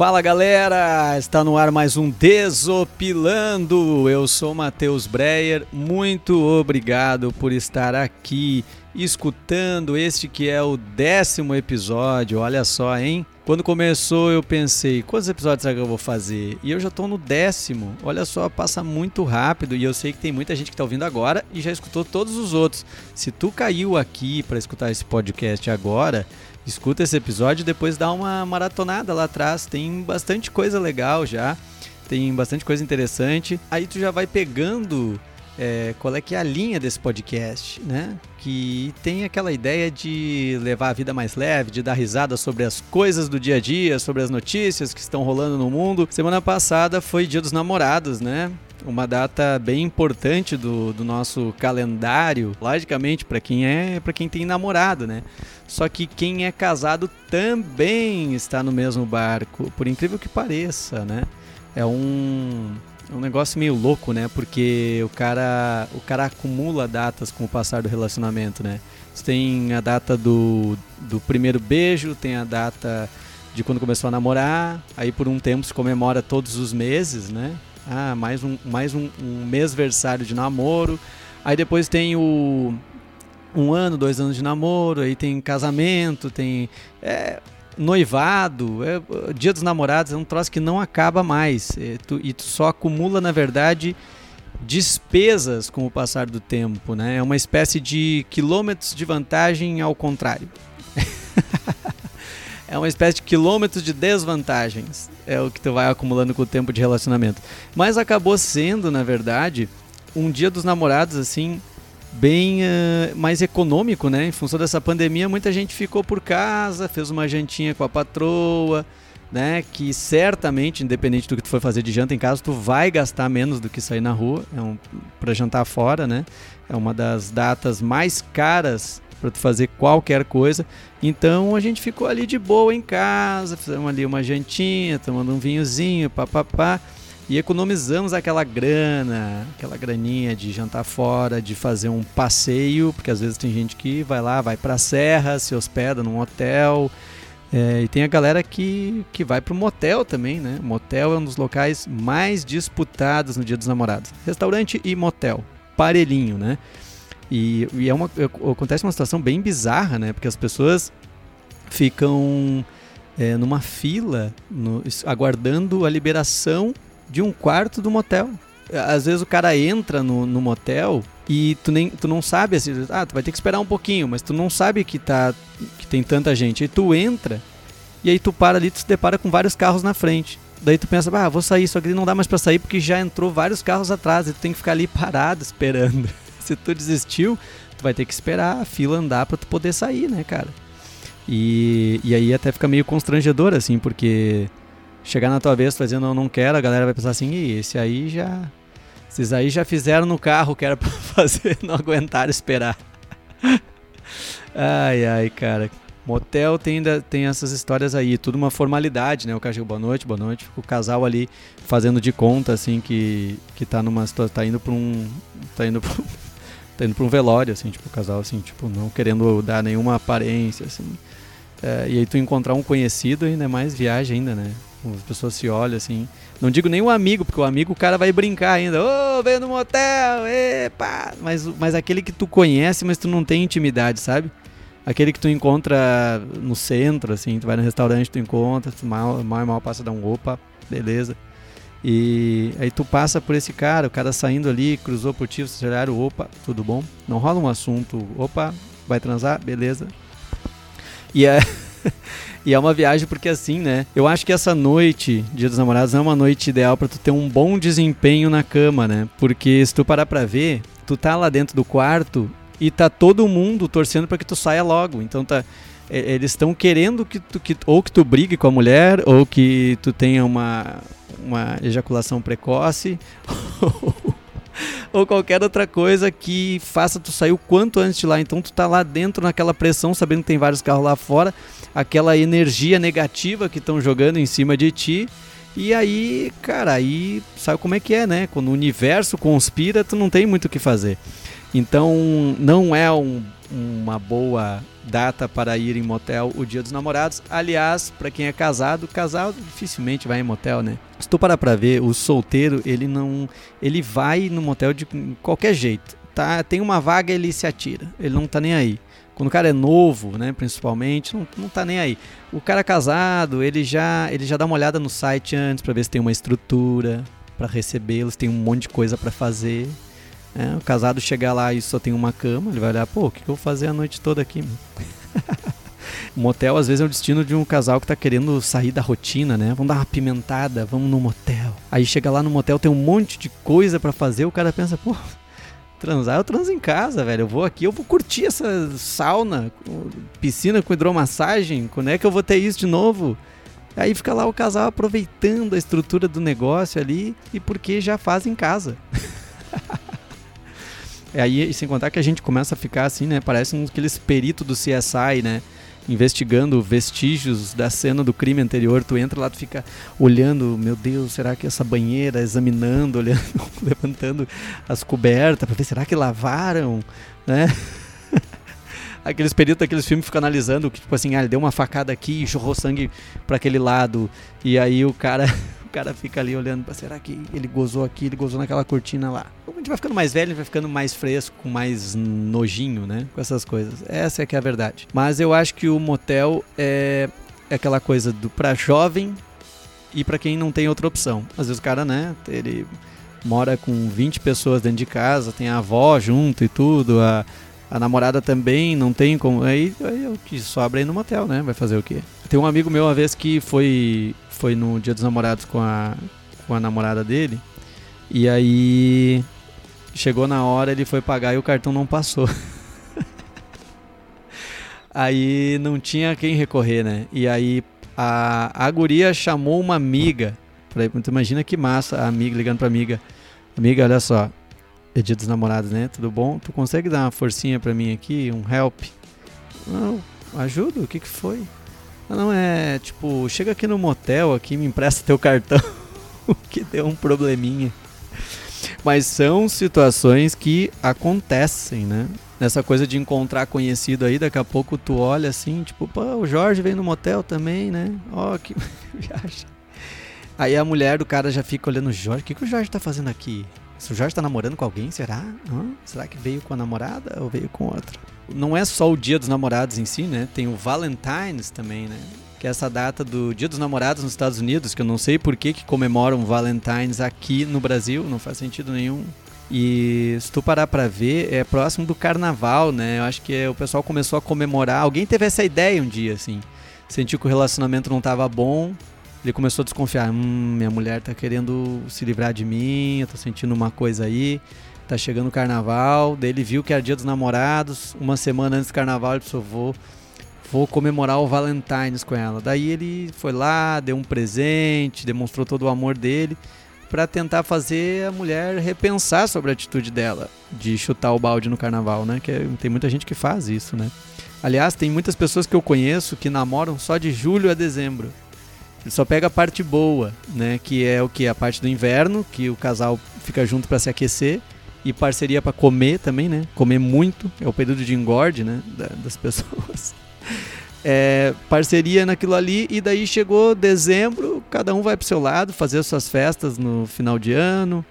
Fala galera, está no ar mais um Desopilando. Eu sou Matheus Breyer, muito obrigado por estar aqui escutando este que é o décimo episódio. Olha só, hein? Quando começou eu pensei, quantos episódios será que eu vou fazer? E eu já estou no décimo. Olha só, passa muito rápido e eu sei que tem muita gente que está ouvindo agora e já escutou todos os outros. Se tu caiu aqui para escutar esse podcast agora, escuta esse episódio e depois dá uma maratonada lá atrás. Tem bastante coisa legal já, tem bastante coisa interessante. Aí tu já vai pegando é, qual é que é a linha desse podcast, né? Que tem aquela ideia de levar a vida mais leve, de dar risada sobre as coisas do dia a dia, sobre as notícias que estão rolando no mundo. Semana passada foi Dia dos Namorados, né? Uma data bem importante do, do nosso calendário, logicamente para quem é, para quem tem namorado, né? Só que quem é casado também está no mesmo barco, por incrível que pareça, né? É um, é um negócio meio louco, né? Porque o cara, o cara acumula datas com o passar do relacionamento, né? Você tem a data do, do primeiro beijo, tem a data de quando começou a namorar, aí por um tempo se comemora todos os meses, né? Ah, mais um, mais um, um mêsversário de namoro. Aí depois tem o um ano, dois anos de namoro, aí tem casamento, tem é, noivado, é, dia dos namorados, é um troço que não acaba mais. É, tu, e tu só acumula, na verdade, despesas com o passar do tempo, né? É uma espécie de quilômetros de vantagem ao contrário. é uma espécie de quilômetros de desvantagens. É o que tu vai acumulando com o tempo de relacionamento. Mas acabou sendo, na verdade, um dia dos namorados, assim, bem uh, mais econômico, né? Em função dessa pandemia, muita gente ficou por casa, fez uma jantinha com a patroa, né? Que certamente, independente do que tu for fazer de janta em casa, tu vai gastar menos do que sair na rua. É um, para jantar fora, né? É uma das datas mais caras para fazer qualquer coisa. Então a gente ficou ali de boa em casa, fizemos ali uma jantinha, tomando um vinhozinho, papapá. E economizamos aquela grana, aquela graninha de jantar fora, de fazer um passeio, porque às vezes tem gente que vai lá, vai para a serra, se hospeda num hotel. É, e tem a galera que, que vai para o motel também, né? Motel é um dos locais mais disputados no Dia dos Namorados. Restaurante e motel, parelhinho, né? E, e é uma, acontece uma situação bem bizarra, né? Porque as pessoas ficam é, numa fila, no, aguardando a liberação de um quarto do motel. Às vezes o cara entra no, no motel e tu, nem, tu não sabe assim, ah, tu vai ter que esperar um pouquinho, mas tu não sabe que, tá, que tem tanta gente. Aí tu entra e aí tu para ali, tu se depara com vários carros na frente. Daí tu pensa, ah, vou sair, só que não dá mais para sair porque já entrou vários carros atrás e tu tem que ficar ali parado esperando. se tu desistiu, tu vai ter que esperar a fila andar para tu poder sair, né, cara? E, e aí até fica meio constrangedor, assim, porque chegar na tua vez fazendo eu não quero, a galera vai pensar assim, e esse aí já. Esses aí já fizeram no carro que era pra fazer, não aguentaram esperar. ai, ai, cara. Motel tem, tem essas histórias aí, tudo uma formalidade, né? O cara boa noite, boa noite. O casal ali fazendo de conta, assim, que, que tá numa situação. tá indo pra um. tá indo pra, tá indo pra um velório, assim, tipo, o casal, assim, tipo, não querendo dar nenhuma aparência, assim. É, e aí tu encontrar um conhecido ainda é mais viagem ainda, né? As pessoas se olham assim. Não digo nem um amigo, porque o amigo o cara vai brincar ainda. Ô, oh, veio no motel, epa! Mas, mas aquele que tu conhece, mas tu não tem intimidade, sabe? Aquele que tu encontra no centro, assim, tu vai no restaurante, tu encontra, tu mal, mal, mal passa dar um opa, beleza. E aí tu passa por esse cara, o cara saindo ali, cruzou por ti, vocês olharam, opa, tudo bom? Não rola um assunto, opa, vai transar? Beleza. E é, e é uma viagem porque assim, né? Eu acho que essa noite, Dia dos Namorados, é uma noite ideal para tu ter um bom desempenho na cama, né? Porque se tu parar pra ver, tu tá lá dentro do quarto e tá todo mundo torcendo para que tu saia logo. Então tá eles estão querendo que tu que, ou que tu brigue com a mulher ou que tu tenha uma uma ejaculação precoce ou qualquer outra coisa que faça tu sair o quanto antes de lá. Então tu tá lá dentro naquela pressão, sabendo que tem vários carros lá fora, aquela energia negativa que estão jogando em cima de ti. E aí, cara, aí sabe como é que é, né? Quando o universo conspira, tu não tem muito o que fazer. Então, não é um uma boa data para ir em motel o dia dos namorados. Aliás, para quem é casado, casal dificilmente vai em motel, né? Se tu parar pra ver, o solteiro, ele não. Ele vai no motel de qualquer jeito. Tá? Tem uma vaga, ele se atira. Ele não tá nem aí. Quando o cara é novo, né, principalmente, não, não tá nem aí. O cara casado, ele já, ele já dá uma olhada no site antes para ver se tem uma estrutura para recebê-los, tem um monte de coisa para fazer. É, o casado chegar lá e só tem uma cama, ele vai olhar, pô, o que, eu vou fazer a noite toda aqui? motel às vezes é o destino de um casal que tá querendo sair da rotina, né? Vamos dar uma pimentada, vamos no motel. Aí chega lá no motel, tem um monte de coisa para fazer, o cara pensa, pô, transar eu transo em casa, velho. Eu vou aqui, eu vou curtir essa sauna, piscina com hidromassagem, quando é que eu vou ter isso de novo? Aí fica lá o casal aproveitando a estrutura do negócio ali e porque já faz em casa. Aí, sem contar que a gente começa a ficar assim, né? Parece um aqueles peritos do CSI, né? Investigando vestígios da cena do crime anterior. Tu entra lá, tu fica olhando, meu Deus, será que essa banheira, examinando, olhando, levantando as cobertas para ver, será que lavaram, né? aqueles peritos daqueles filmes ficam analisando que, tipo assim, ah, ele deu uma facada aqui e jorrou sangue para aquele lado. E aí o cara cara fica ali olhando para será que ele gozou aqui, ele gozou naquela cortina lá. Como a gente vai ficando mais velho, a gente vai ficando mais fresco, mais nojinho, né? Com essas coisas. Essa é que é a verdade. Mas eu acho que o motel é, é aquela coisa do para jovem e para quem não tem outra opção. Às vezes o cara, né, ele mora com 20 pessoas dentro de casa, tem a avó junto e tudo, a, a namorada também não tem como. Aí, aí o que sobra aí no motel, né? Vai fazer o quê? Tem um amigo meu uma vez que foi foi no Dia dos Namorados com a, com a namorada dele. E aí chegou na hora, ele foi pagar e o cartão não passou. aí não tinha quem recorrer, né? E aí a, a guria chamou uma amiga. Pra, tu imagina que massa a amiga ligando pra amiga. Amiga, olha só. É dia dos namorados, né? Tudo bom? Tu consegue dar uma forcinha pra mim aqui? Um help? Não, ajuda? O que que foi? Não, é tipo, chega aqui no motel aqui, me empresta teu cartão, que deu um probleminha. Mas são situações que acontecem, né? Nessa coisa de encontrar conhecido aí, daqui a pouco tu olha assim, tipo, pô, o Jorge veio no motel também, né? Ó, oh, que viagem. Aí a mulher do cara já fica olhando o Jorge, o que, que o Jorge tá fazendo aqui? Se o Jorge tá namorando com alguém, será? Será que veio com a namorada ou veio com outra? Não é só o dia dos namorados em si, né? Tem o Valentine's também, né? Que é essa data do Dia dos Namorados nos Estados Unidos, que eu não sei por que, que comemoram Valentine's aqui no Brasil, não faz sentido nenhum. E se tu parar pra ver, é próximo do carnaval, né? Eu acho que é, o pessoal começou a comemorar. Alguém teve essa ideia um dia, assim. Sentiu que o relacionamento não tava bom, ele começou a desconfiar. Hum, minha mulher tá querendo se livrar de mim, eu tô sentindo uma coisa aí. Tá chegando o carnaval. Daí ele viu que era dia dos namorados. Uma semana antes do carnaval, ele pensou: vou, vou comemorar o Valentine's com ela. Daí ele foi lá, deu um presente, demonstrou todo o amor dele para tentar fazer a mulher repensar sobre a atitude dela de chutar o balde no carnaval, né? Que é, tem muita gente que faz isso, né? Aliás, tem muitas pessoas que eu conheço que namoram só de julho a dezembro. Ele só pega a parte boa, né? Que é o que? A parte do inverno, que o casal fica junto para se aquecer. E parceria para comer também, né? Comer muito. É o período de engorde, né? das pessoas. É, parceria naquilo ali. E daí chegou dezembro, cada um vai pro seu lado, fazer suas festas no final de ano,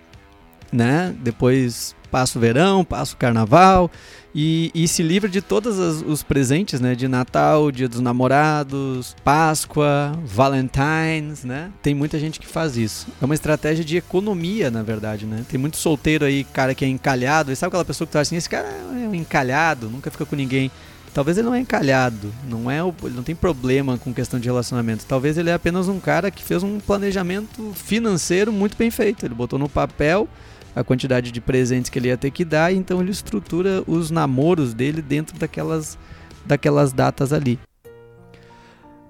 né? Depois passa o verão, passa o carnaval e, e se livra de todos os presentes, né? De Natal, Dia dos Namorados, Páscoa, Valentine's, né? Tem muita gente que faz isso. É uma estratégia de economia, na verdade, né? Tem muito solteiro aí, cara que é encalhado. E sabe aquela pessoa que tá assim, esse cara é um encalhado, nunca fica com ninguém. Talvez ele não é encalhado, não é, ele não tem problema com questão de relacionamento. Talvez ele é apenas um cara que fez um planejamento financeiro muito bem feito. Ele botou no papel a quantidade de presentes que ele ia ter que dar, então ele estrutura os namoros dele dentro daquelas, daquelas datas ali.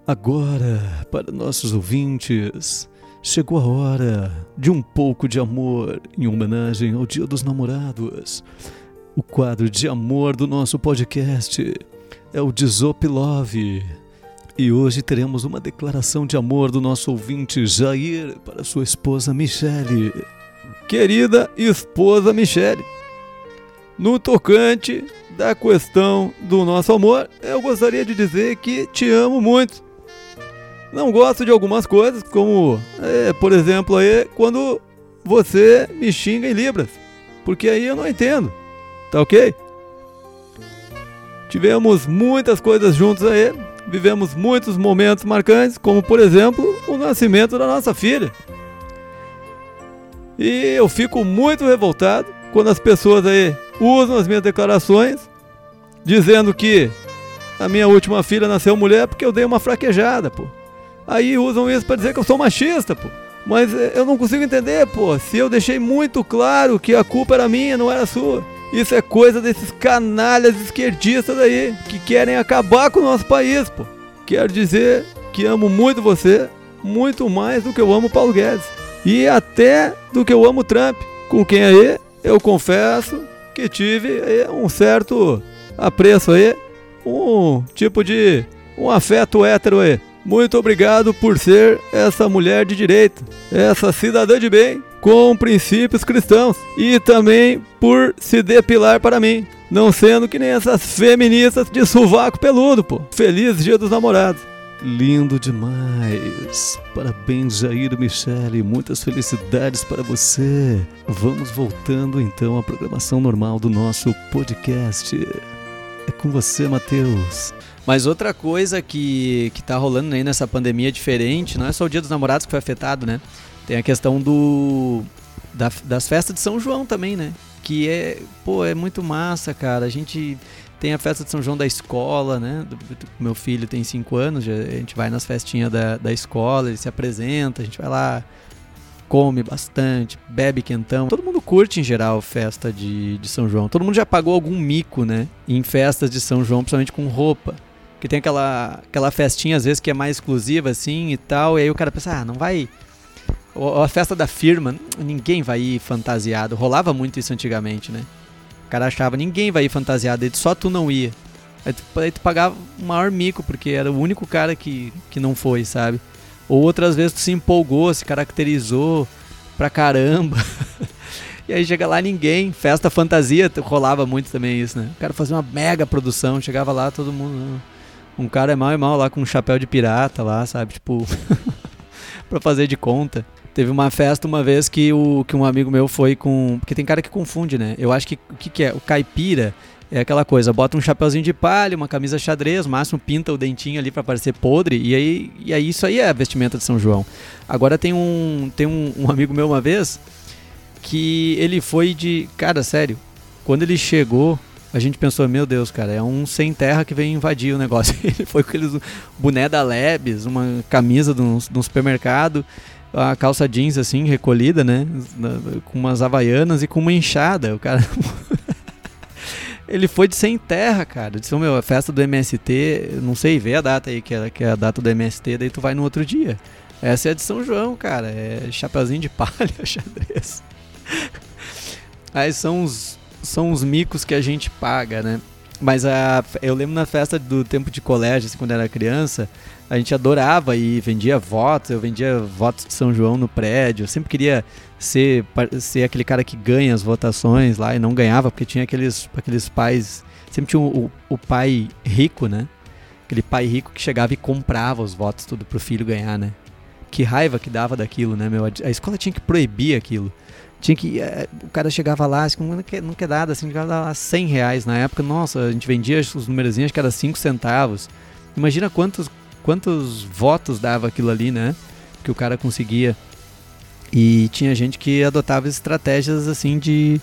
Agora, para nossos ouvintes, chegou a hora de um pouco de amor em homenagem ao Dia dos Namorados. O quadro de amor do nosso podcast é o Desop Love. E hoje teremos uma declaração de amor do nosso ouvinte Jair para sua esposa Michele querida esposa Michele. No tocante da questão do nosso amor, eu gostaria de dizer que te amo muito. Não gosto de algumas coisas, como, é, por exemplo, aí, quando você me xinga em Libras. Porque aí eu não entendo. Tá ok? Tivemos muitas coisas juntos aí. Vivemos muitos momentos marcantes, como por exemplo o nascimento da nossa filha. E eu fico muito revoltado quando as pessoas aí usam as minhas declarações dizendo que a minha última filha nasceu mulher porque eu dei uma fraquejada, pô. Aí usam isso para dizer que eu sou machista, pô. Mas eh, eu não consigo entender, pô, se eu deixei muito claro que a culpa era minha, não era sua. Isso é coisa desses canalhas esquerdistas aí que querem acabar com o nosso país, pô. Quero dizer que amo muito você, muito mais do que eu amo Paulo Guedes. E até do que eu amo Trump, com quem aí eu confesso que tive um certo apreço aí, um tipo de um afeto hétero aí. Muito obrigado por ser essa mulher de direito, essa cidadã de bem, com princípios cristãos e também por se depilar para mim, não sendo que nem essas feministas de sovaco peludo, pô. Feliz Dia dos Namorados. Lindo demais. Parabéns, Jair Michele. Muitas felicidades para você. Vamos voltando então à programação normal do nosso podcast. É com você, Matheus. Mas outra coisa que, que tá rolando aí nessa pandemia diferente, não é só o Dia dos Namorados que foi afetado, né? Tem a questão do da, das festas de São João também, né? Que é, pô, é muito massa, cara. A gente tem a festa de São João da escola, né? Do, do, meu filho tem 5 anos, já, a gente vai nas festinhas da, da escola, ele se apresenta, a gente vai lá, come bastante, bebe quentão. Todo mundo curte em geral festa de, de São João. Todo mundo já pagou algum mico, né? Em festas de São João, principalmente com roupa que tem aquela, aquela festinha às vezes que é mais exclusiva assim e tal, e aí o cara pensa, ah, não vai. a festa da firma, ninguém vai ir fantasiado. Rolava muito isso antigamente, né? O cara achava, ninguém vai ir fantasiado, só tu não ia. Aí tu, aí tu pagava o maior mico, porque era o único cara que, que não foi, sabe? Ou outras vezes tu se empolgou, se caracterizou pra caramba. e aí chega lá ninguém. Festa fantasia, rolava muito também isso, né? O cara fazia uma mega produção, chegava lá todo mundo um cara é mal e mal lá com um chapéu de pirata lá, sabe? Tipo, pra fazer de conta. Teve uma festa uma vez que, o, que um amigo meu foi com. Porque tem cara que confunde, né? Eu acho que o que, que é? O caipira é aquela coisa, bota um chapéuzinho de palha, uma camisa xadrez, máximo pinta o dentinho ali para parecer podre, e aí, e aí isso aí é a vestimenta de São João. Agora tem um, tem um, um amigo meu uma vez que ele foi de. Cara, sério, quando ele chegou, a gente pensou, meu Deus, cara, é um sem terra que vem invadir o negócio. Ele foi com aqueles boné da Lebes, uma camisa de um, de um supermercado, a calça jeans assim, recolhida, né? Com umas havaianas e com uma enxada. O cara. ele foi de sem terra, cara. Disse, meu, a festa do MST, não sei, vê a data aí, que é, que é a data do MST, daí tu vai no outro dia. Essa é a de São João, cara. É chapeuzinho de palha, xadrez. Aí são os são os micos que a gente paga, né? Mas a, eu lembro na festa do tempo de colégio, assim, quando era criança, a gente adorava e vendia votos. Eu vendia votos de São João no prédio. Eu sempre queria ser, ser aquele cara que ganha as votações lá e não ganhava, porque tinha aqueles, aqueles pais. Sempre tinha o, o, pai rico, né? Aquele pai rico que chegava e comprava os votos tudo pro filho ganhar, né? Que raiva que dava daquilo, né, meu? A escola tinha que proibir aquilo. Tinha que. É, o cara chegava lá, assim, não, quer, não quer nada, assim, chegava lá 100 reais. Na época, nossa, a gente vendia os numerozinhos que era 5 centavos. Imagina quantos, quantos votos dava aquilo ali, né? Que o cara conseguia. E tinha gente que adotava estratégias assim de,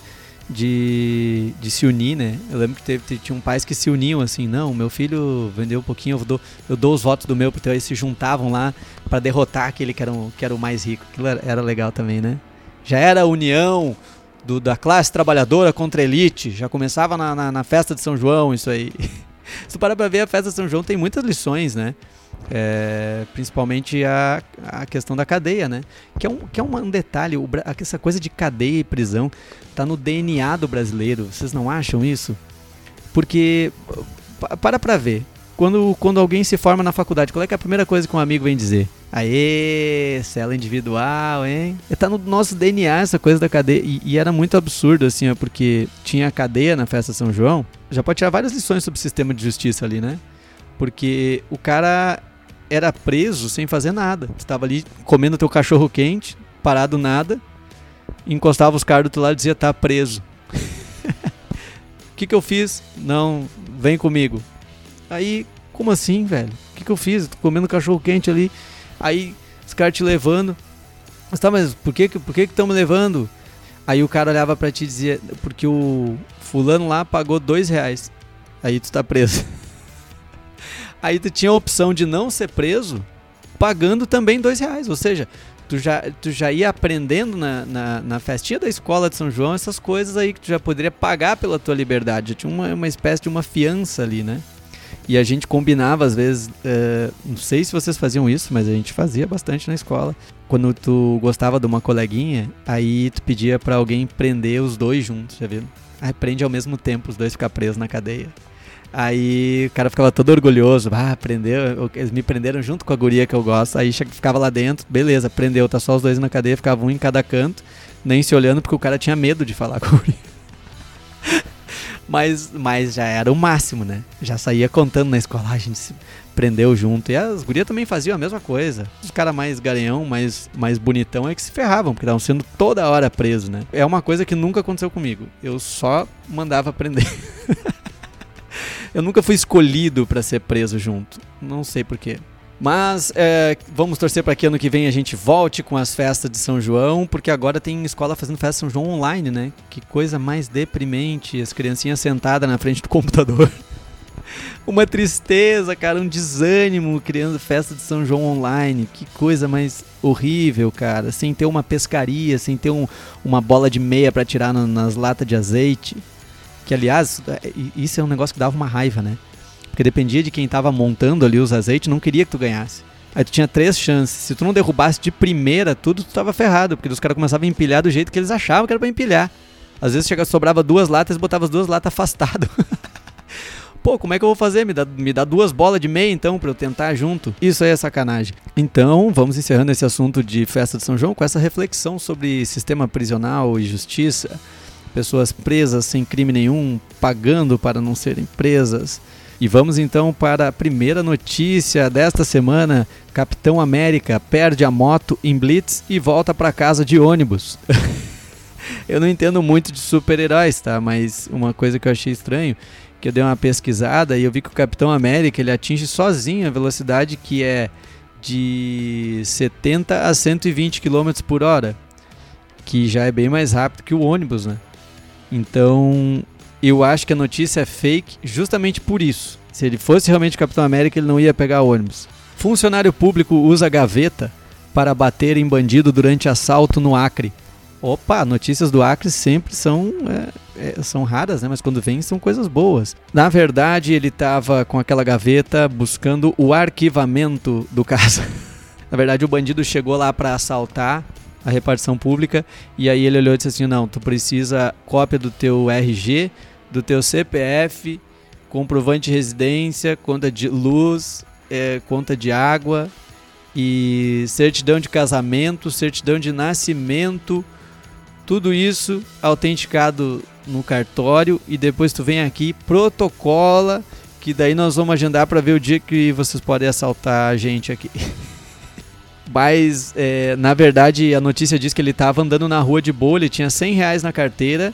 de, de se unir, né? Eu lembro que teve, tinha um pais que se uniam assim, não, meu filho vendeu um pouquinho, eu dou, eu dou os votos do meu, porque eles se juntavam lá para derrotar aquele que era, um, que era o mais rico. Aquilo era, era legal também, né? Já era a união do, da classe trabalhadora contra a elite, já começava na, na, na festa de São João isso aí. Se tu parar pra ver, a festa de São João tem muitas lições, né? É, principalmente a, a questão da cadeia, né? Que é um, que é um detalhe, o, essa coisa de cadeia e prisão tá no DNA do brasileiro. Vocês não acham isso? Porque, para pra ver, quando, quando alguém se forma na faculdade, qual é, é a primeira coisa que um amigo vem dizer? Aê, cela individual, hein? Tá no nosso DNA essa coisa da cadeia. E, e, era muito absurdo, assim, ó, porque tinha cadeia na festa São João. Já pode tirar várias lições sobre o sistema de justiça ali, né? Porque o cara era preso sem fazer nada. Tu tava ali comendo teu cachorro quente, parado nada, encostava os caras do outro lado e dizia, tá preso. O que, que eu fiz? Não, vem comigo. Aí, como assim, velho? O que, que eu fiz? Tô comendo cachorro quente ali. Aí, os caras te levando. Mas tá, mas por que por que estão me levando? Aí o cara olhava para ti e dizia, porque o fulano lá pagou dois reais. Aí tu tá preso. Aí tu tinha a opção de não ser preso, pagando também dois reais. Ou seja, tu já, tu já ia aprendendo na, na, na, festinha da escola de São João essas coisas aí que tu já poderia pagar pela tua liberdade. Já tinha uma, uma espécie de uma fiança ali, né? E a gente combinava, às vezes, uh, não sei se vocês faziam isso, mas a gente fazia bastante na escola. Quando tu gostava de uma coleguinha, aí tu pedia para alguém prender os dois juntos, já viu? Aí prende ao mesmo tempo, os dois ficam presos na cadeia. Aí o cara ficava todo orgulhoso, ah, prendeu, eles me prenderam junto com a guria que eu gosto. Aí ficava lá dentro, beleza, prendeu, tá só os dois na cadeia, ficava um em cada canto, nem se olhando porque o cara tinha medo de falar com a guria. Mas, mas já era o máximo, né? Já saía contando na escola, ah, a gente se prendeu junto. E as gurias também faziam a mesma coisa. Os caras mais garanhão, mais, mais bonitão é que se ferravam, porque estavam sendo toda hora presos, né? É uma coisa que nunca aconteceu comigo. Eu só mandava prender. Eu nunca fui escolhido para ser preso junto. Não sei porquê. Mas é, vamos torcer para que ano que vem a gente volte com as festas de São João, porque agora tem escola fazendo festa de São João online, né? Que coisa mais deprimente, as criancinhas sentadas na frente do computador. Uma tristeza, cara, um desânimo criando festa de São João online. Que coisa mais horrível, cara. Sem ter uma pescaria, sem ter um, uma bola de meia para tirar no, nas latas de azeite. Que aliás, é, isso é um negócio que dava uma raiva, né? Porque dependia de quem tava montando ali os azeites, não queria que tu ganhasse. Aí tu tinha três chances. Se tu não derrubasse de primeira tudo, tu tava ferrado, porque os caras começavam a empilhar do jeito que eles achavam que era pra empilhar. Às vezes chegava, sobrava duas latas e botava as duas latas afastado. Pô, como é que eu vou fazer? Me dá, me dá duas bolas de meia então pra eu tentar junto? Isso aí é sacanagem. Então, vamos encerrando esse assunto de festa de São João com essa reflexão sobre sistema prisional e justiça pessoas presas sem crime nenhum, pagando para não serem presas. E vamos então para a primeira notícia desta semana: Capitão América perde a moto em Blitz e volta para casa de ônibus. eu não entendo muito de super-heróis, tá? Mas uma coisa que eu achei estranho, que eu dei uma pesquisada e eu vi que o Capitão América ele atinge sozinho a velocidade que é de 70 a 120 km por hora, que já é bem mais rápido que o ônibus, né? Então, eu acho que a notícia é fake justamente por isso. Se ele fosse realmente Capitão América, ele não ia pegar ônibus. Funcionário público usa gaveta para bater em bandido durante assalto no Acre. Opa, notícias do Acre sempre são, é, é, são raras, né? Mas quando vêm são coisas boas. Na verdade, ele estava com aquela gaveta buscando o arquivamento do caso. Na verdade, o bandido chegou lá para assaltar a repartição pública e aí ele olhou e disse assim: "Não, tu precisa cópia do teu RG, do teu CPF, comprovante de residência, conta de luz, é, conta de água e certidão de casamento, certidão de nascimento, tudo isso autenticado no cartório e depois tu vem aqui protocola que daí nós vamos agendar para ver o dia que vocês podem assaltar a gente aqui. Mas, é, na verdade, a notícia diz que ele estava andando na rua de boa, ele tinha 100 reais na carteira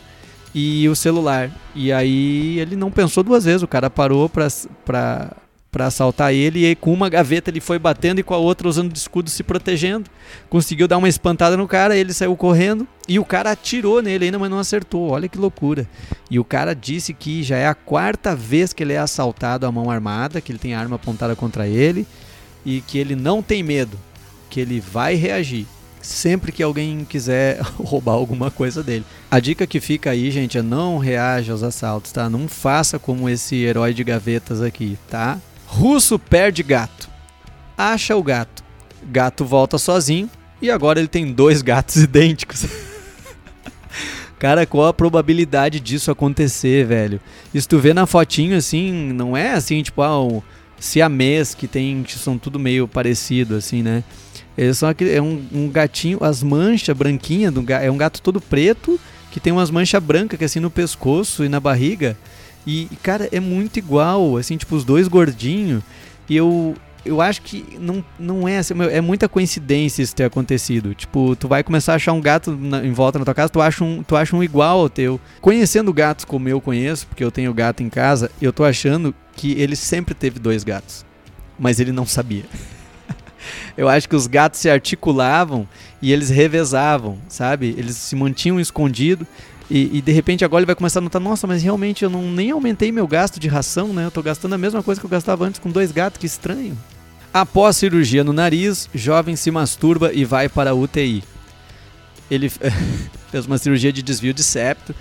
e o celular. E aí ele não pensou duas vezes, o cara parou pra, pra, pra assaltar ele e com uma gaveta ele foi batendo e com a outra usando de escudo se protegendo. Conseguiu dar uma espantada no cara, ele saiu correndo e o cara atirou nele ainda, mas não acertou. Olha que loucura. E o cara disse que já é a quarta vez que ele é assaltado à mão armada, que ele tem arma apontada contra ele e que ele não tem medo que ele vai reagir sempre que alguém quiser roubar alguma coisa dele. A dica que fica aí, gente, é não reaja aos assaltos, tá? Não faça como esse herói de gavetas aqui, tá? Russo perde gato. Acha o gato. Gato volta sozinho e agora ele tem dois gatos idênticos. Cara, qual a probabilidade disso acontecer, velho? Se tu vê na fotinho assim, não é assim, tipo, ah, um siamês, que tem que são tudo meio parecido, assim, né? Eles são aquele, é um, um gatinho, as manchas branquinhas, do, é um gato todo preto, que tem umas manchas brancas que assim no pescoço e na barriga. E, cara, é muito igual, assim, tipo, os dois gordinhos. E eu, eu acho que não, não é assim, é muita coincidência isso ter acontecido. Tipo, tu vai começar a achar um gato na, em volta na tua casa, tu acha, um, tu acha um igual ao teu. Conhecendo gatos como eu conheço, porque eu tenho gato em casa, eu tô achando que ele sempre teve dois gatos. Mas ele não sabia. Eu acho que os gatos se articulavam e eles revezavam, sabe? Eles se mantinham escondidos e, e, de repente agora ele vai começar a notar, nossa, mas realmente eu não nem aumentei meu gasto de ração, né? Eu tô gastando a mesma coisa que eu gastava antes com dois gatos, que estranho. Após cirurgia no nariz, jovem se masturba e vai para a UTI. Ele fez uma cirurgia de desvio de septo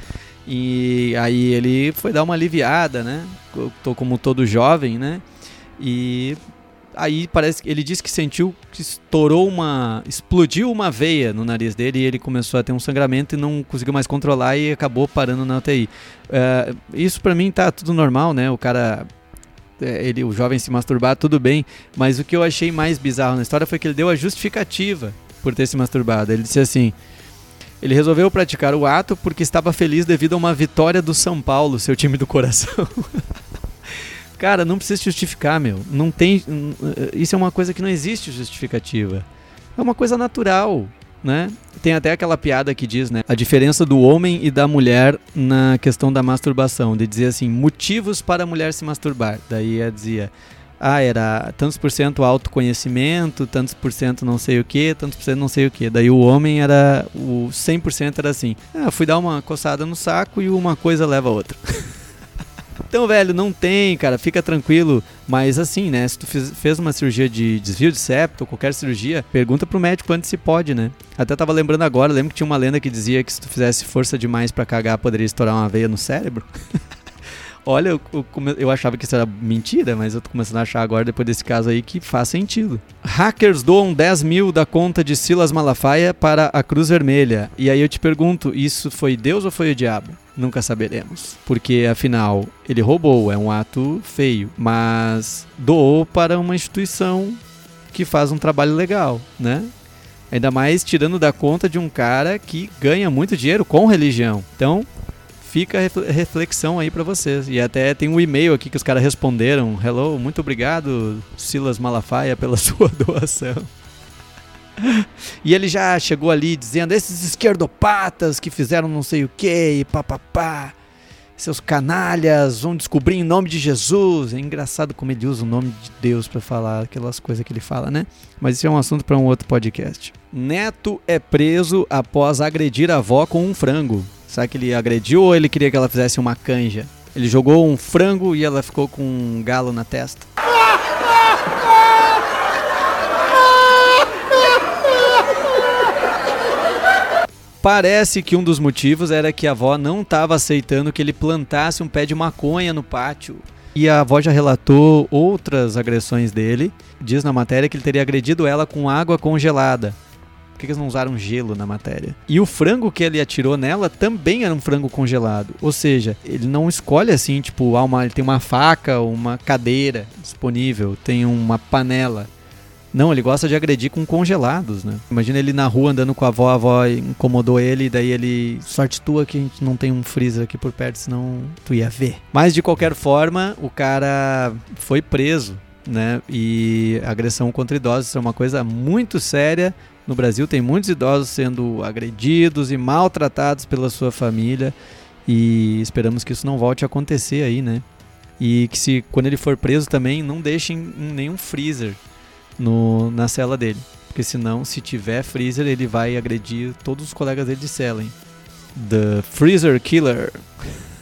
e aí ele foi dar uma aliviada, né? Tô como todo jovem, né? E aí parece que ele disse que sentiu que estourou uma. explodiu uma veia no nariz dele e ele começou a ter um sangramento e não conseguiu mais controlar e acabou parando na UTI. É, isso para mim tá tudo normal, né? O cara. É, ele, o jovem se masturbar, tudo bem, mas o que eu achei mais bizarro na história foi que ele deu a justificativa por ter se masturbado. Ele disse assim: ele resolveu praticar o ato porque estava feliz devido a uma vitória do São Paulo, seu time do coração. Cara, não precisa justificar, meu. Não tem. Isso é uma coisa que não existe justificativa. É uma coisa natural, né? Tem até aquela piada que diz, né? A diferença do homem e da mulher na questão da masturbação. De dizer assim, motivos para a mulher se masturbar. Daí ela dizia. Ah, era tantos por cento autoconhecimento, tantos por cento não sei o que, tantos por cento não sei o que. Daí o homem era. O 100% era assim. Ah, fui dar uma coçada no saco e uma coisa leva a outra. Então, velho, não tem, cara, fica tranquilo. Mas assim, né? Se tu fez uma cirurgia de desvio de septo ou qualquer cirurgia, pergunta pro médico antes se pode, né? Até tava lembrando agora, lembro que tinha uma lenda que dizia que se tu fizesse força demais para cagar, poderia estourar uma veia no cérebro. Olha, eu, eu, eu, achava que isso era mentira, mas eu tô começando a achar agora, depois desse caso aí, que faz sentido. Hackers doam 10 mil da conta de Silas Malafaia para a Cruz Vermelha. E aí eu te pergunto, isso foi Deus ou foi o diabo? Nunca saberemos. Porque, afinal, ele roubou, é um ato feio, mas doou para uma instituição que faz um trabalho legal, né? Ainda mais tirando da conta de um cara que ganha muito dinheiro com religião. Então, fica a reflexão aí para vocês. E até tem um e-mail aqui que os caras responderam: Hello, muito obrigado, Silas Malafaia, pela sua doação. e ele já chegou ali dizendo: esses esquerdopatas que fizeram não sei o que, e papapá, seus canalhas vão descobrir em nome de Jesus. É engraçado como ele usa o nome de Deus para falar aquelas coisas que ele fala, né? Mas isso é um assunto para um outro podcast. Neto é preso após agredir a avó com um frango. Será que ele agrediu ou ele queria que ela fizesse uma canja? Ele jogou um frango e ela ficou com um galo na testa. Parece que um dos motivos era que a avó não estava aceitando que ele plantasse um pé de maconha no pátio. E a avó já relatou outras agressões dele. Diz na matéria que ele teria agredido ela com água congelada que eles não usaram gelo na matéria? E o frango que ele atirou nela também era um frango congelado. Ou seja, ele não escolhe assim, tipo, ah, uma, ele tem uma faca, uma cadeira disponível, tem uma panela. Não, ele gosta de agredir com congelados, né? Imagina ele na rua andando com a avó, a avó incomodou ele, daí ele. Sorte tua que a gente não tem um freezer aqui por perto, senão tu ia ver. Mas de qualquer forma, o cara foi preso, né? E agressão contra idosos é uma coisa muito séria. No Brasil tem muitos idosos sendo agredidos e maltratados pela sua família e esperamos que isso não volte a acontecer aí, né? E que se quando ele for preso também não deixem nenhum freezer no, na cela dele, porque senão se tiver freezer ele vai agredir todos os colegas dele de cela, hein? The Freezer Killer.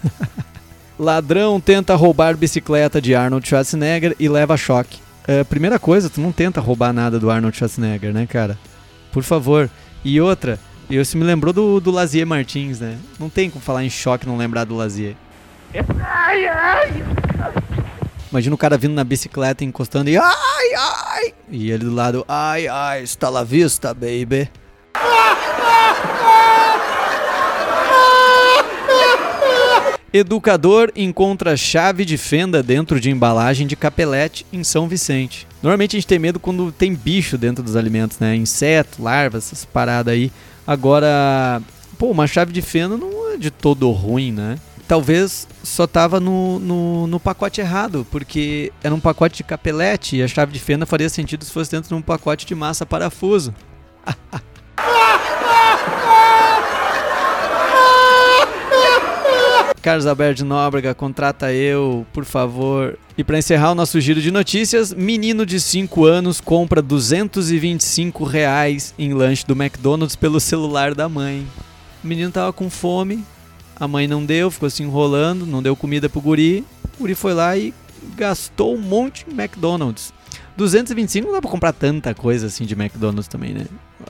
Ladrão tenta roubar bicicleta de Arnold Schwarzenegger e leva choque. É, primeira coisa, tu não tenta roubar nada do Arnold Schwarzenegger, né, cara? Por favor. E outra, eu se me lembrou do, do Lazier Martins, né? Não tem como falar em choque e não lembrar do Lazier. Ai, ai. Imagina o cara vindo na bicicleta encostando e ai, ai. E ele do lado, ai, ai, está la vista, baby. Educador encontra chave de fenda dentro de embalagem de capelete em São Vicente. Normalmente a gente tem medo quando tem bicho dentro dos alimentos, né? Inseto, larvas, essas paradas aí. Agora, pô, uma chave de fenda não é de todo ruim, né? Talvez só tava no, no, no pacote errado, porque era um pacote de capelete e a chave de fenda faria sentido se fosse dentro de um pacote de massa parafuso. Carlos Alberto Nóbrega, contrata eu, por favor. E para encerrar o nosso giro de notícias, menino de 5 anos compra 225 reais em lanche do McDonald's pelo celular da mãe. O menino tava com fome, a mãe não deu, ficou se enrolando, não deu comida pro guri. O guri foi lá e gastou um monte em McDonald's. 225 não dá pra comprar tanta coisa assim de McDonald's também, né?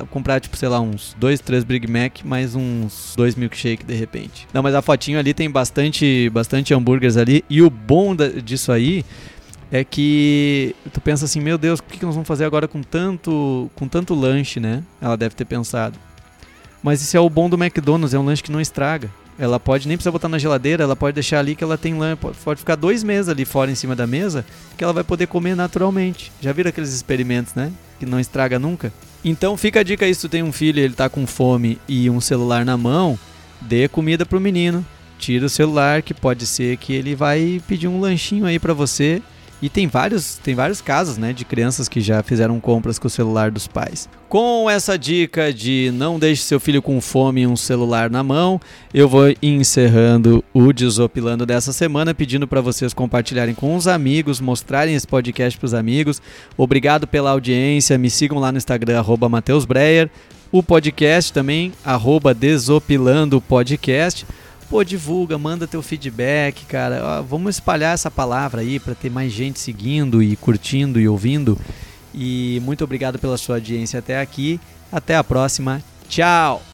Comprar, tipo, sei lá, uns 2, 3 Big Mac, mais uns 2 milkshake de repente. Não, mas a fotinho ali tem bastante, bastante hambúrgueres ali. E o bom da, disso aí é que tu pensa assim, meu Deus, o que, que nós vamos fazer agora com tanto, com tanto lanche, né? Ela deve ter pensado. Mas isso é o bom do McDonald's, é um lanche que não estraga. Ela pode nem precisar botar na geladeira, ela pode deixar ali que ela tem lã, pode ficar dois meses ali fora em cima da mesa, que ela vai poder comer naturalmente. Já viram aqueles experimentos, né? Que não estraga nunca? Então fica a dica aí, se tu tem um filho e ele tá com fome e um celular na mão, dê comida pro menino. Tira o celular, que pode ser que ele vai pedir um lanchinho aí para você e tem vários, tem vários casos, né, de crianças que já fizeram compras com o celular dos pais. Com essa dica de não deixe seu filho com fome e um celular na mão, eu vou encerrando o Desopilando dessa semana, pedindo para vocês compartilharem com os amigos, mostrarem esse podcast para os amigos. Obrigado pela audiência, me sigam lá no Instagram, arroba Mateus Breyer. O podcast também, arroba Desopilando Podcast pô, divulga, manda teu feedback, cara. Ó, vamos espalhar essa palavra aí para ter mais gente seguindo e curtindo e ouvindo. E muito obrigado pela sua audiência até aqui. Até a próxima. Tchau!